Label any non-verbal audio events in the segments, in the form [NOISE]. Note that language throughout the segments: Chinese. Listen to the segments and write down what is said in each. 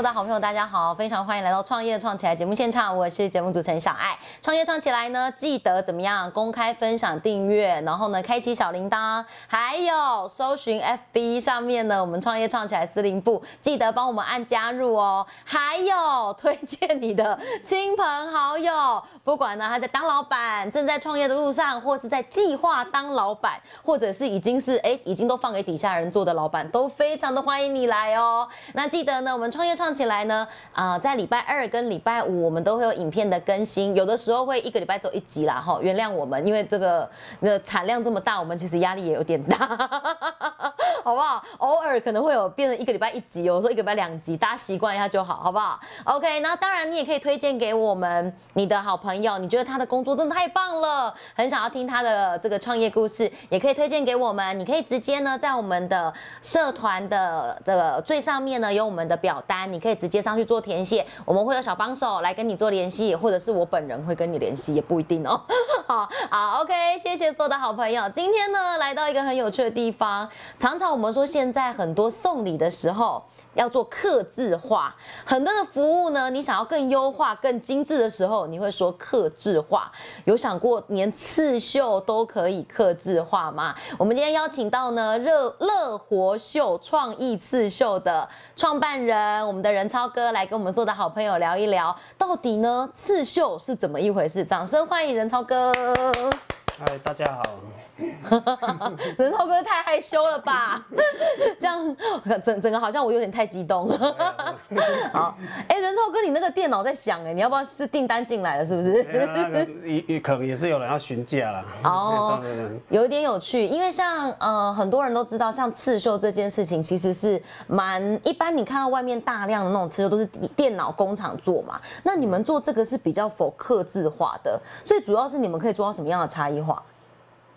有的好朋友，大家好，非常欢迎来到创业创起来节目现场，我是节目主持人小爱。创业创起来呢，记得怎么样？公开分享、订阅，然后呢，开启小铃铛，还有搜寻 FB 上面呢，我们创业创起来司令部，记得帮我们按加入哦。还有推荐你的亲朋好友，不管呢他在当老板，正在创业的路上，或是在计划当老板，或者是已经是哎已经都放给底下人做的老板，都非常的欢迎你来哦。那记得呢，我们创业创起来呢，啊、在礼拜二跟礼拜五我们都会有影片的更新，有的时候会一个礼拜走一集啦，哈，原谅我们，因为这个那产量这么大，我们其实压力也有点大，[LAUGHS] 好不好？偶尔可能会有变成一个礼拜一集，有时候一个礼拜两集，大家习惯一下就好，好不好？OK，那当然你也可以推荐给我们你的好朋友，你觉得他的工作真的太棒了，很想要听他的这个创业故事，也可以推荐给我们。你可以直接呢在我们的社团的这个最上面呢有我们的表单，你可以直接上去做填写，我们会有小帮手来跟你做联系，或者是我本人会跟你联系，也不一定哦。[LAUGHS] 好好，OK，谢谢所有的好朋友。今天呢来到一个很有趣的地方，常常我们说现在很多送礼的时候。要做刻字化，很多的服务呢，你想要更优化、更精致的时候，你会说刻字化。有想过连刺绣都可以刻字化吗？我们今天邀请到呢热乐活绣创意刺绣的创办人，我们的任超哥来跟我们所有的好朋友聊一聊，到底呢刺绣是怎么一回事？掌声欢迎任超哥。嗨，大家好。[LAUGHS] 任超哥太害羞了吧？[LAUGHS] 这样 [LAUGHS] 整整个好像我有点太激动。好，哎、任超哥，你那个电脑在响哎、你要不要是订单进来了是不是？也也可能也是有人要询价了。哦有一点有趣，因为像呃很多人都知道，像刺绣这件事情其实是蛮一般，你看到外面大量的那种刺绣都是电脑工厂做嘛，那你们做这个是比较否刻字化的，所以主要是你们可以做到什么样的差异化？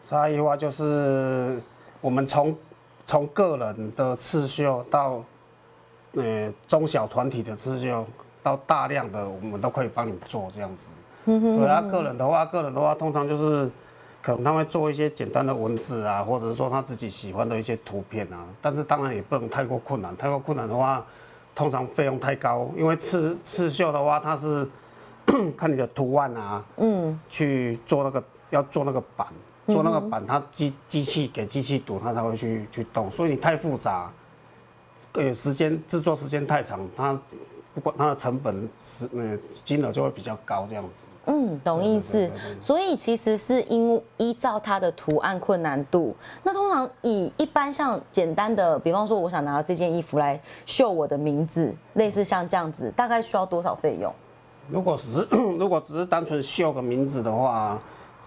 差异化就是我们从从个人的刺绣到呃中小团体的刺绣，到大量的我们都可以帮你做这样子。嗯对啊，个人的话，个人的话通常就是可能他会做一些简单的文字啊，或者是说他自己喜欢的一些图片啊，但是当然也不能太过困难，太过困难的话，通常费用太高，因为刺 [COUGHS] 刺绣的话，它是 [COUGHS] 看你的图案啊，嗯，去做那个要做那个板，做那个板，它机机器给机器读，它才会去去动，所以你太复杂，呃，时间制作时间太长，它不管它的成本是呃金额就会比较高这样子。嗯，懂意思。所以其实是因依照它的图案困难度。那通常以一般像简单的，比方说我想拿到这件衣服来绣我的名字，类似像这样子，大概需要多少费用？如果只是 [COUGHS] 如果只是单纯绣个名字的话，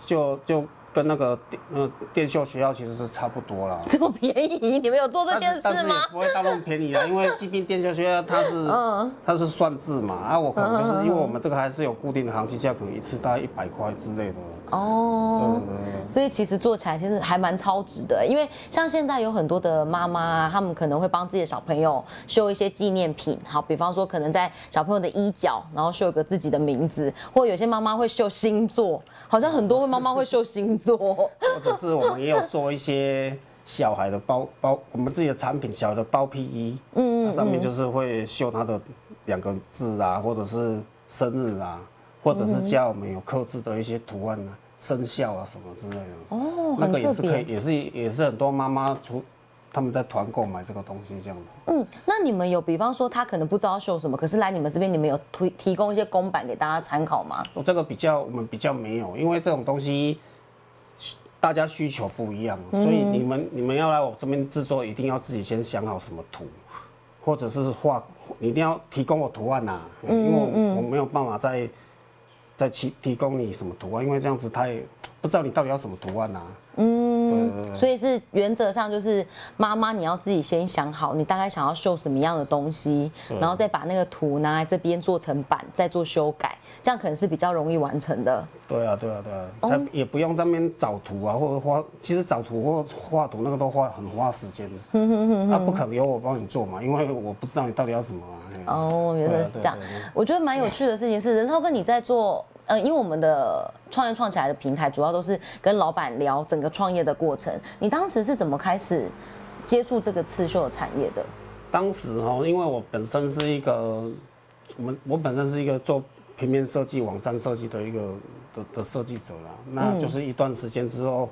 就就跟那个电呃电秀学校其实是差不多啦。这么便宜，你们有做这件事吗？也不会到那么便宜啊，因为即便电秀学校它是嗯它是算字嘛，啊我可能就是因为我们这个还是有固定的行情价，可能一次大概一百块之类的。哦，所以其实做起来其实还蛮超值的，因为像现在有很多的妈妈啊，他们可能会帮自己的小朋友绣一些纪念品，好，比方说可能在小朋友的衣角，然后绣一个自己的名字，或有些妈妈会绣星座，好像很多妈妈会绣星座。或者是我们也有做一些小孩的包包，我们自己的产品小孩的包皮衣，嗯，上面就是会绣他的两个字啊，或者是生日啊，或者是加我们有刻制的一些图案啊、生肖啊什么之类的。哦，那个也是可以，也是也是很多妈妈出他们在团购买这个东西这样子。嗯，那你们有比方说他可能不知道绣什么，可是来你们这边，你们有推提供一些公版给大家参考吗？我这个比较我们比较没有，因为这种东西大家需求不一样，所以你们你们要来我这边制作，一定要自己先想好什么图，或者是画，你一定要提供我图案呐、因为我我没有办法再再提提供你什么图案，因为这样子他也不知道你到底要什么图案呐、嗯，所以是原则上就是妈妈你要自己先想好你大概想要绣什么样的东西，然后再把那个图拿来这边做成版，再做修改，这样可能是比较容易完成的。对啊，对啊，对啊，他也不用在那边找图啊，或者画，其实找图或画图那个都花很花时间的。啊，不可能由我帮你做嘛，因为我不知道你到底要什么啊。哦，原来是这样啊啊啊。我觉得蛮有趣的事情是，任超哥你在做，呃，因为我们的创业创起来的平台主要都是跟老板聊整个创业的过程。你当时是怎么开始接触这个刺绣的产业的？当时哈，因为我本身是一个，我们我本身是一个做平面设计、网站设计的一个的的设计者啦。那就是一段时间之后，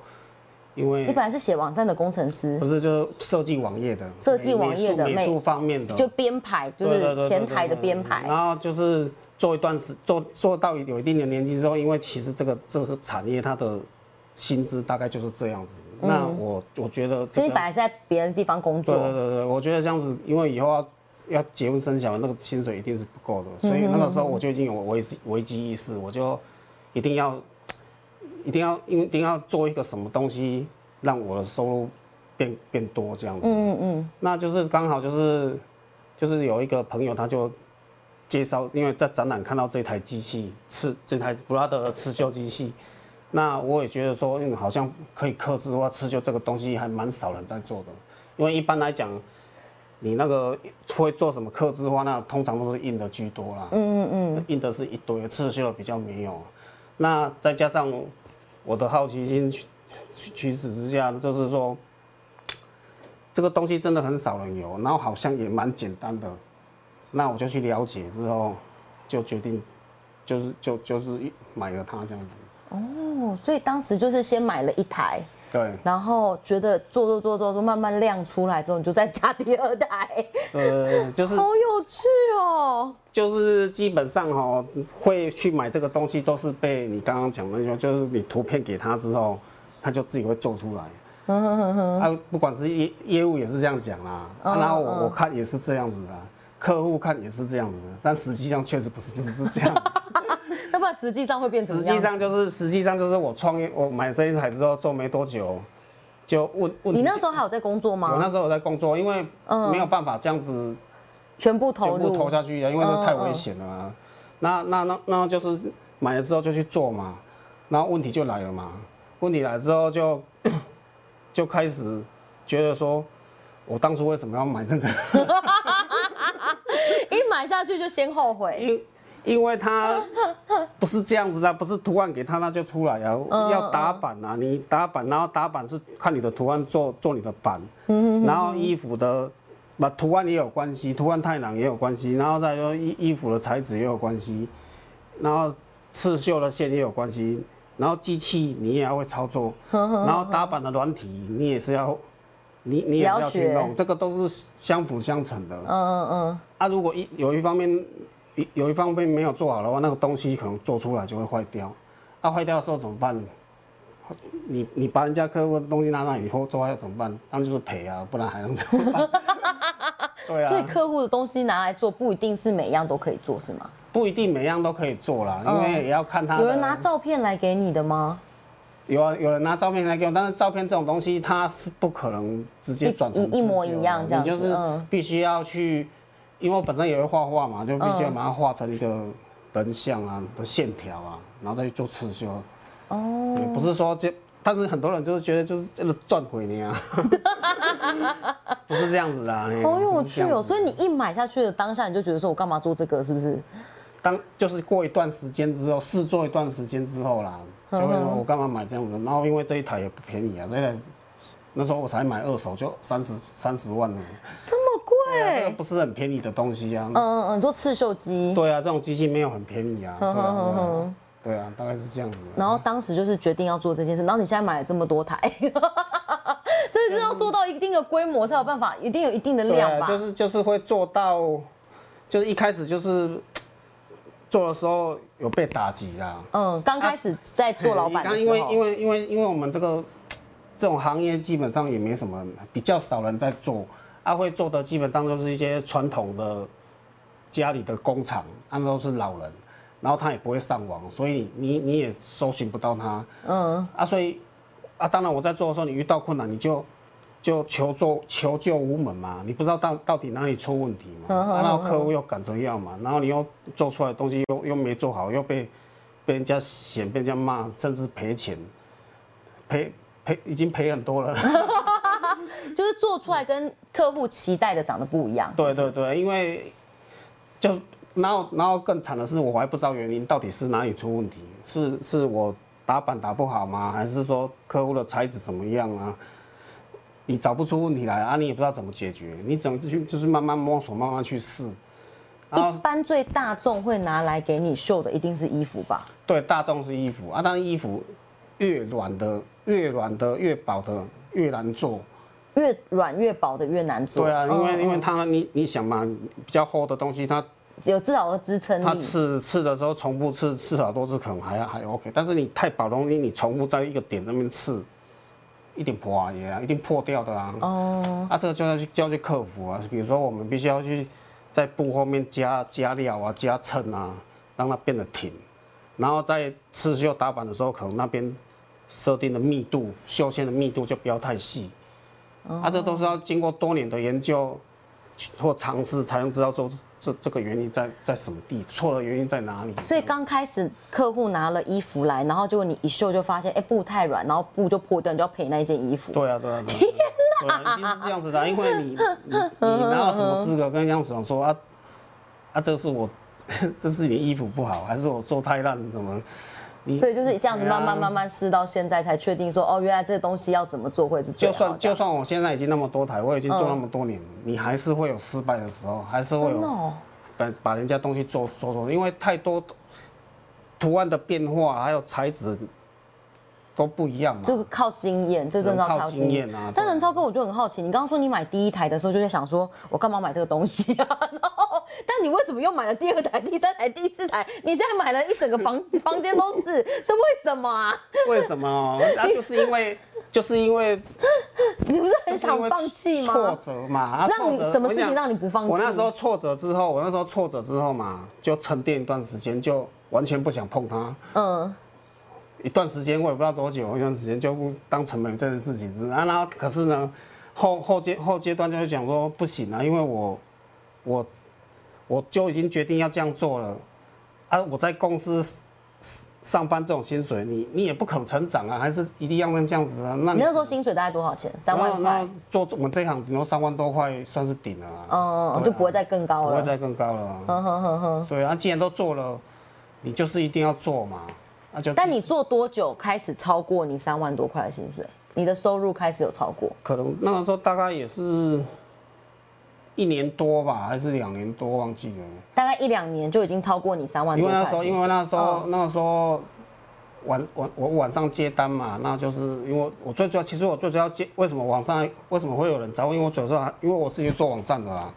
因为你本来是写网站的工程师不，是就是设计网页的，设计网页的美美术方面的，就编排，就是前台的编排。然后就是做一段时做做到有一定的年纪之后，因为其实这个这个产业它的薪资大概就是这样子。那我我觉得这个所以你本来是在别的地方工作对作，对对，我觉得这样子，因为以后要要结婚生小孩，那个薪水一定是不够的，所以那个时候我就已经有危机危机意识，我就一定要一定要因为一定要做一个什么东西，让我的收入变变多这样子。嗯嗯那就是刚好就是就是有一个朋友他就介绍，因为在展览看到这台机器刺这台 Brother 的刺绣机器，那我也觉得说，嗯，好像可以克制的话刺绣这个东西还蛮少人在做的，因为一般来讲，你那个会做什么刻字化，那通常都是印的居多啦，嗯嗯嗯，印的是一堆，刺绣的比较没有，那再加上我的好奇心驱驱使之下，就是说。这个东西真的很少人有，然后好像也蛮简单的，那我就去了解之后，就决定，就是就就是买了它这样子。哦，所以当时就是先买了一台，对然后觉得做做做做做慢慢亮出来之后，你就再加第二台，呃，就是好有趣哦。就是基本上哈、会去买这个东西都是被你刚刚讲的那种，就是你图片给他之后，他就自己会做出来。啊，不管是业业务也是这样讲啦，啊然后我我看也是这样子的，客户看也是这样子的，但实际上确实不是不是是这样子。[LAUGHS] 那不然实际上会变成实际上就是实际上就是我创业，我买这一台之后做没多久，就问问你题那时候还有在工作吗我？那时候有在工作，因为没有办法这样子全部投入，全部投下去啊，因为那太危险了啊。那那那那就是买了之后就去做嘛，然后问题就来了嘛。问题来之后就 [CLEARS THROAT] 就开始觉得说，我当初为什么要买这个？[LAUGHS] 一买下去就先后悔。因因为它不是这样子的，不是图案给他那就出来啊，要打板啊，你打板，然后打板是看你的图案做做你的版，然后衣服的。把图案也有关系，图案太难也有关系，然后再说衣衣服的材质也有关系，然后刺绣的线也有关系，然后机器你也要会操作，然后打板的软体你也是要，你你也是要去弄，这个都是相辅相成的。嗯嗯嗯，啊，如果一有一方面有有一方面没有做好的话，那个东西可能做出来就会坏掉。啊，坏掉的时候怎么办？你你把人家客户的东西拿到以后做坏怎么办？当然就是赔啊，不然还能怎么办？对啊所以啊，客户的东西拿来做，不一定是每样都可以做，是吗？不一定每样都可以做啦，因为也要看他的。有人拿照片来给你的吗？有啊，有人拿照片来给我，但是照片这种东西它是不可能直接转成一一模一样这样子你就是嗯必须要去，因为我本身也会画画嘛，就必须要把它画成一个人像啊的线条啊，然后再去做刺绣。哦，不是说这，但是很多人就是觉得就是这个赚回你啊，[LAUGHS] 不是这样子的啊。好有趣哦！所以你一买下去的当下，你就觉得说我干嘛做这个，是不是？当就是过一段时间之后，试做一段时间之后啦，就会说我干嘛买这样子？然后因为这一台也不便宜啊，那台那时候我才买二手就三十三十万呢，啊，这个贵？不是很便宜的东西啊。嗯嗯嗯，你说刺绣机，对啊，这种机器没有很便宜啊。对啊，对啊对啊，大概是这样子。然后当时就是决定要做这件事，然后你现在买了这么多台，[LAUGHS] 这是要做到一定的规模才有办法，一定有一定的对啊，量吧？就是就是会做到，就是一开始就是 [TSK] 做的时候有被打击啊。嗯，刚开始在做老板的时候，因为因为因为因为我们这个 [TSK] 这种行业基本上也没什么，比较少人在做，啊会做的基本上都是一些传统的家里的工厂，他们都是老人，然后他也不会上网，所以你你也搜寻不到他，嗯，啊所以啊当然我在做的时候，你遇到困难你就。就求助求救无门嘛，你不知道到到底哪里出问题嘛，啊然后客户又赶着要嘛，然后你又做出来的东西又又没做好，又被被人家嫌，被人家骂，甚至赔钱，赔赔已经赔很多了。[LAUGHS] 就是做出来跟客户期待的长得不一样。对对对，因为就然后然后更惨的是，我还不知道原因到底是哪里出问题，是是我打板打不好吗？还是说客户的材质怎么样啊？你找不出问题来啊，你也不知道怎么解决，你怎么去就是慢慢摸索，慢慢去试。一般最大众会拿来给你绣的一定是衣服吧？对，大众是衣服啊，但是衣服越软的、越软的、越薄的越难做。越软越薄的越难做。对啊，因为嗯因为它你你想嘛，比较厚的东西，它有至少的支撑它。刺刺的时候重复刺刺好多次可能还还 OK，但是你太薄的东西，你重复在一个点那边刺，一定破啊也啊，一定破掉的啊。哦，啊，这个就要去就要去克服啊。比如说我们必须要去在布后面加加料啊、加衬啊，让它变得挺，然后在刺绣打板的时候，可能那边设定的密度、绣线的密度就不要太细。啊，这都是要经过多年的研究或尝试才能知道说这这个原因在在什么地，错的原因在哪里。所以刚开始客户拿了衣服来，然后结果你一绣就发现，哎，布太软，然后布就破掉，你就要赔那一件衣服。对啊，对啊，对啊。对啊，一定是这样子的啊、因为你你你哪有什么资格跟央视长说啊啊，这是我 [LAUGHS] 这是你衣服不好，还是我做太烂怎么？你所以就是这样子慢慢慢慢试到现在，才确定说，哦，原来这个东西要怎么做会是最就。算就算我现在已经那么多台，我已经做那么多年，你还是会有失败的时候，还是会有把把人家东西做做做，因为太多图案的变化还有材质都不一样嘛。就靠经验，这真的要靠经经验啊但人超哥，我就很好奇，你刚刚说你买第一台的时候就在想说，我干嘛买这个东西啊？然后，但你为什么又买了第二台、第三台、第四台？你现在买了一整个房子，房间都是，是为什么啊？为什么？[LAUGHS] 啊，就是因为就是因为 [LAUGHS] 你不是很想放弃吗挫？折嘛，啊让你什么事情让你不放弃我那时候挫折之后，我那时候挫折之后嘛，就沉淀一段时间，就完全不想碰它。嗯，一段时间我也不知道多久，一段时间就不当成没有这件事情啊。然后可是呢，后后阶后阶段就会讲说不行啊，因为我我我就已经决定要这样做了啊。我在公司上班这种薪水，你你也不可能成长啊，还是一定要这样子啊。那你那时候薪水大概多少钱？三万那块那，做我们这一行顶多三万多块算是顶了啊。嗯，就不会再更高了。不会再更高了啊。嗯哼哼哼。所以啊，既然都做了，你就是一定要做嘛，那就但你做多久开始超过你三万多块的薪水？你的收入开始有超过？可能那个时候大概也是一年多吧，还是两年多，忘记了。大概一两年就已经超过你三万因多块的薪水。为那时候，因为那时候、嗯那个时候晚晚我晚上接单嘛，那就是因为我最主要，其实我最主要接为什么网站为什么会有人找我？因为我主要因为我自己做网站的啦，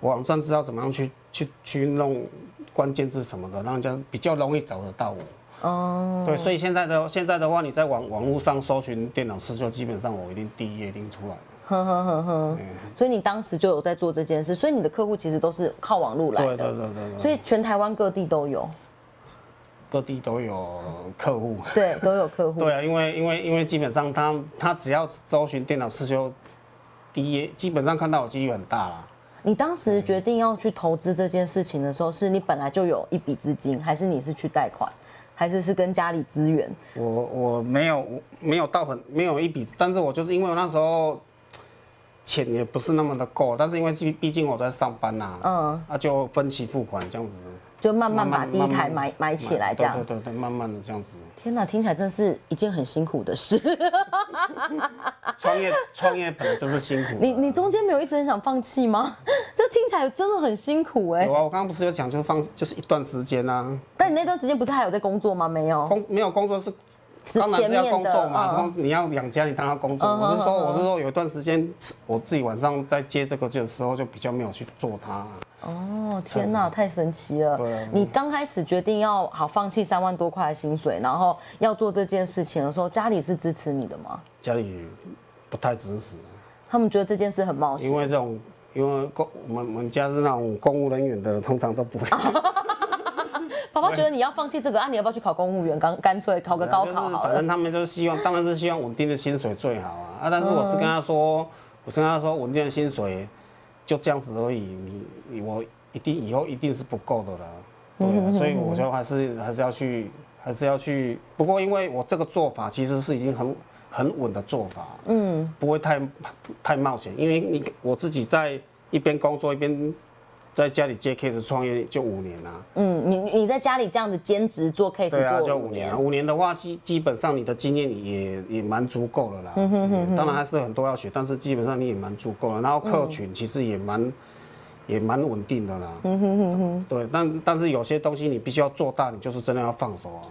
我网站知道怎么样去去去弄关键字什么的，让人家比较容易找得到我。哦，对，所以现在的现在的话，你在网网络上搜寻电脑刺绣，基本上我一定第一页一定出来了。呵呵呵呵。所以你当时就有在做这件事，所以你的客户其实都是靠网络来对对的，对对对，所以全台湾各地都有，各地都有客户。对，都有客户。[LAUGHS] 对啊，因为因为因为基本上他他只要搜寻电脑刺绣，第一基本上看到我几率很大啦。你当时决定要去投资这件事情的时候，是你本来就有一笔资金，还是你是去贷款，还是是跟家里资源？我我没有我没有到很没有一笔，但是我就是因为我那时候钱也不是那么的够，但是因为毕毕竟我在上班呐、嗯，那就分期付款这样子，就慢慢把第一台买买起来，这样对。对对对，慢慢的这样子。天哪，听起来真是一件很辛苦的事。[LAUGHS] 创业创业本来就是辛苦的。你你中间没有一直很想放弃吗？[LAUGHS] 这听起来真的很辛苦哎、有啊，我刚刚不是有讲，就是放就是一段时间啊，但你那段时间不是还有在工作吗？没有，工没有工作是是当然是要工作嘛，嗯工你要养家，你当然要工作。嗯我是说，我是说有一段时间，我自己晚上在接这个的时候，就比较没有去做它。哦，天哪，太神奇了！对啊你刚开始决定要好放弃三万多块的薪水，然后要做这件事情的时候，家里是支持你的吗？家里不太支持，他们觉得这件事很冒险因。为这种，因为公我们我们家是那种公务人员的，通常都不会。[LAUGHS] 爸爸觉得你要放弃这个啊，你要不要去考公务员？干干脆考个高考好了就是反正。他们就是希望，当然是希望稳定的薪水最好啊。啊，但是我是跟他说，我是跟他说，稳定的薪水就这样子而已，你你我一定以后一定是不够的啦。对啊，所以我就还是还是要去，还是要去。不过因为我这个做法其实是已经很很稳的做法，嗯，不会太太冒险，因为你我自己在一边工作一边在家里接 case 创业就五年啦。嗯，你你在家里这样子兼职做 case 对啊，做五就五年啊。五年的话，基基本上你的经验也也蛮足够了啦。嗯当然还是很多要学，但是基本上你也蛮足够了。然后客群其实也蛮也蛮稳定的啦。嗯哼哼哼。对，但但是有些东西你必须要做大，你就是真的要放手啊。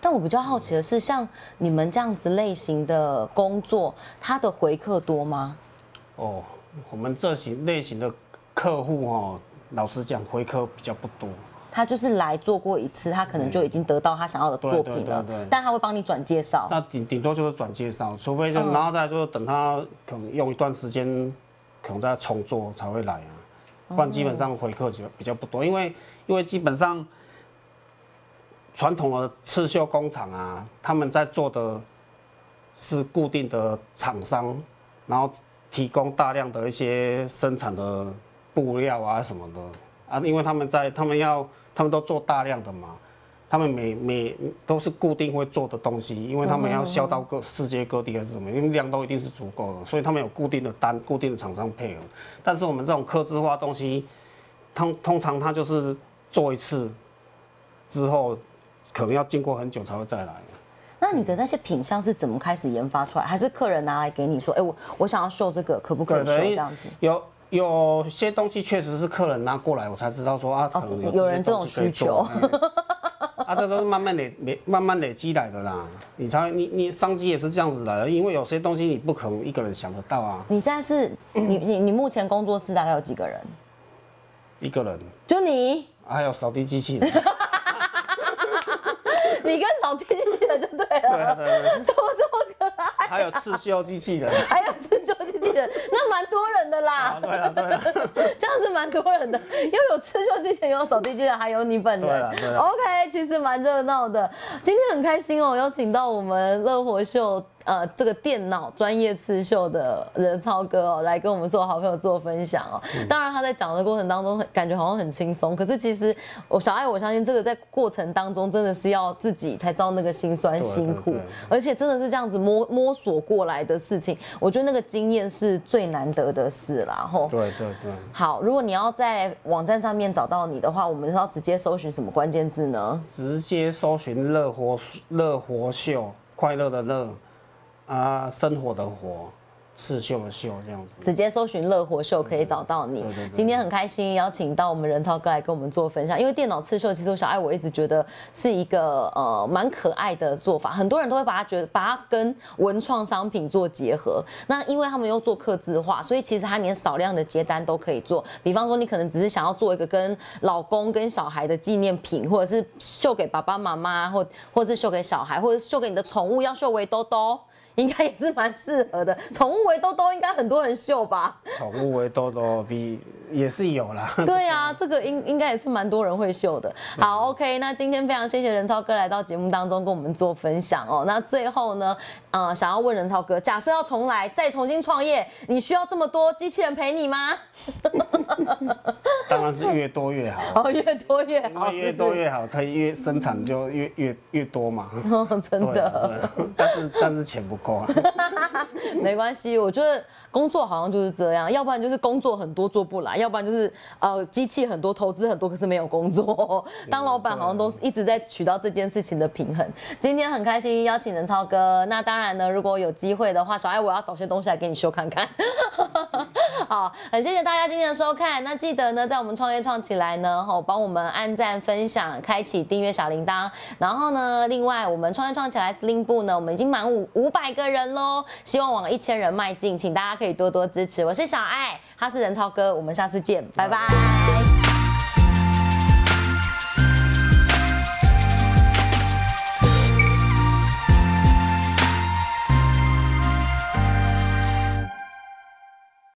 但我比较好奇的是，像你们这样子类型的工作，它的回客多吗？哦，我们这型类型的客户哦，老实讲回客比较不多。他就是来做过一次，他可能就已经得到他想要的作品了对对对对，但他会帮你转介绍。那顶顶多就是转介绍，除非就、嗯。然后再就是等他可能用一段时间，可能再重做才会来啊，不然基本上回客就比较不多，因为因为基本上传统的刺绣工厂啊，他们在做的是固定的厂商，然后提供大量的一些生产的布料啊什么的啊，因为他们在他们要他们都做大量的嘛，他们每每都是固定会做的东西，因为他们要销到各世界各地还是什么，因为量都一定是足够的，所以他们有固定的单、固定的厂商配合。但是我们这种刻字化东西，通通常它就是做一次之后，可能要经过很久才会再来。那你的那些品相是怎么开始研发出来？还是客人拿来给你说，哎、我我想要绣这个，可不可以绣这样子？有有些东西确实是客人拿过来，我才知道说啊，可能有有人这种需求 [LAUGHS] 啊，这都是慢慢累累慢慢累积来的啦。你才你你商机也是这样子来的，因为有些东西你不可能一个人想得到啊，你现在是你你你目前工作室大概有几个人？一个人就你，还有扫地机器人。[LAUGHS] 你跟扫地机器人就对了，对对，[LAUGHS] 怎么这么可爱？还有刺绣机器人。[LAUGHS] 还有刺绣机器人，那蛮多人的啦啊，。对了对了，[LAUGHS] 这样是蛮多人的，又有刺绣机器人，有扫地机器人，还有你本人。OK，其实蛮热闹的。今天很开心哦，邀请到我们乐活秀呃这个电脑专业刺绣的任超哥哦，来跟我们做好朋友做分享哦。嗯当然他在讲的过程当中，很感觉好像很轻松，可是其实我小爱，我相信这个在过程当中真的是要自己才知道那个辛酸辛苦而且真的是这样子摸摸索过来的事情，我觉得那个经验是最难得的事啦。吼。对对对，好，如果你要在网站上面找到你的话，我们是要直接搜寻什么关键字呢？直接搜寻乐活乐活秀，快乐的乐啊，生活的活，刺绣的绣这样子。直接搜寻乐活秀可以找到你。对对对。今天很开心邀请到我们任超哥来跟我们做分享，因为电脑刺绣其实我小爱我一直觉得是一个呃蛮可爱的做法，很多人都会把它觉得把它跟文创商品做结合。那因为他们又做刻字化，所以其实它连少量的接单都可以做。比方说你可能只是想要做一个跟老公跟小孩的纪念品，或者是绣给爸爸妈妈，或或是绣给小孩，或者是绣给你的宠物，要绣围兜兜。应该也是蛮适合的，宠物围兜兜应该很多人秀吧？宠物围兜兜比也是有啦。[LAUGHS] 对啊，这个应应该也是蛮多人会秀的。好，OK，那今天非常谢谢任超哥来到节目当中跟我们做分享哦。那最后呢，呃，想要问任超哥，假设要重来再重新创业，你需要这么多机器人陪你吗？[LAUGHS] 当然是越多越好，哦，越多越好，为越多越好，它越生产就越越越多嘛。哦，真的但是但是钱不够啊。[LAUGHS] 没关系。我觉得工作好像就是这样，要不然就是工作很多做不来，要不然就是呃机器很多，投资很多，可是没有工作。[LAUGHS] 当老板好像都是一直在取到这件事情的平衡。今天很开心邀请任超哥，那当然呢，如果有机会的话，小爱我要找些东西来给你修看看。好，很谢谢大家今天的收看。那记得呢，在我们创业创起来呢，吼，帮我们按赞、分享、开启订阅小铃铛。然后呢，另外我们创业创起来司令部呢，我们已经满五五百个人喽，希望往一千人迈进，请大家可以多多支持。我是小爱，他是人超哥，我们下次见，拜拜